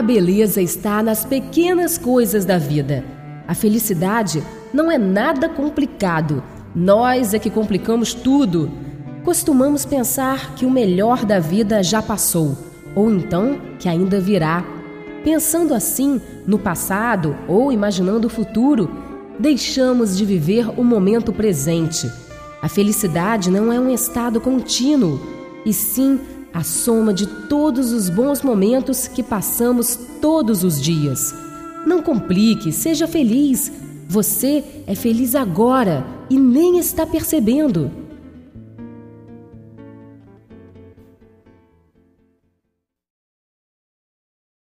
A beleza está nas pequenas coisas da vida. A felicidade não é nada complicado. Nós é que complicamos tudo. Costumamos pensar que o melhor da vida já passou, ou então que ainda virá. Pensando assim no passado ou imaginando o futuro, deixamos de viver o momento presente. A felicidade não é um estado contínuo, e sim a soma de todos os bons momentos que passamos todos os dias. Não complique, seja feliz. Você é feliz agora e nem está percebendo.